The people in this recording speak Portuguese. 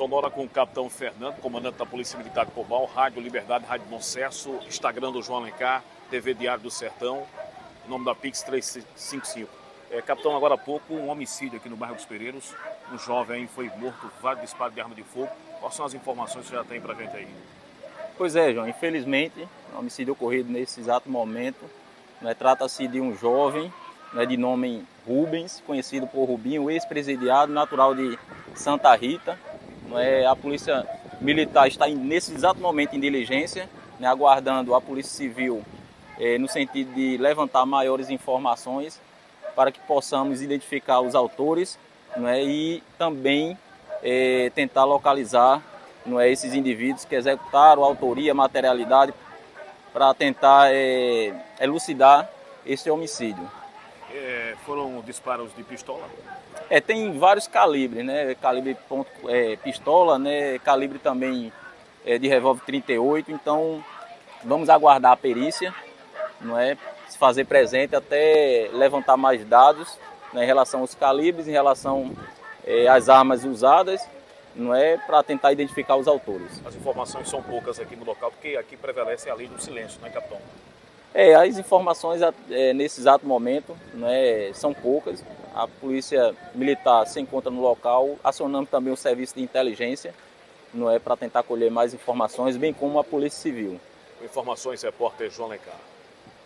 Sonora com o capitão Fernando, comandante da Polícia Militar de Pobal, Rádio Liberdade, Rádio Bom Sucesso, Instagram do João Alencar, TV Diário do Sertão, nome da Pix 355. É, capitão, agora há pouco, um homicídio aqui no bairro dos Pereiros. Um jovem foi morto, vários disparos de arma de fogo. Quais são as informações que você já tem pra gente aí? Pois é, João, infelizmente, um homicídio ocorrido nesse exato momento. Né, Trata-se de um jovem né, de nome Rubens, conhecido por Rubinho, ex-presidiado, natural de Santa Rita, é, a polícia militar está nesse exato momento em diligência, né, aguardando a polícia civil é, no sentido de levantar maiores informações para que possamos identificar os autores né, e também é, tentar localizar não é, esses indivíduos que executaram autoria, materialidade, para tentar é, elucidar esse homicídio. É, foram disparos de pistola? É, tem vários calibres, né? Calibre ponto, é, pistola, né? Calibre também é, de revólver 38. Então, vamos aguardar a perícia, não é? Se fazer presente até levantar mais dados né, em relação aos calibres, em relação é, às armas usadas, não é? Para tentar identificar os autores. As informações são poucas aqui no local, porque aqui prevalece a lei do silêncio, né, capitão? É, as informações é, nesse exato momento né, são poucas. A polícia militar se encontra no local, acionamos também o serviço de inteligência, não é para tentar colher mais informações, bem como a polícia civil. Informações, repórter João Lecar.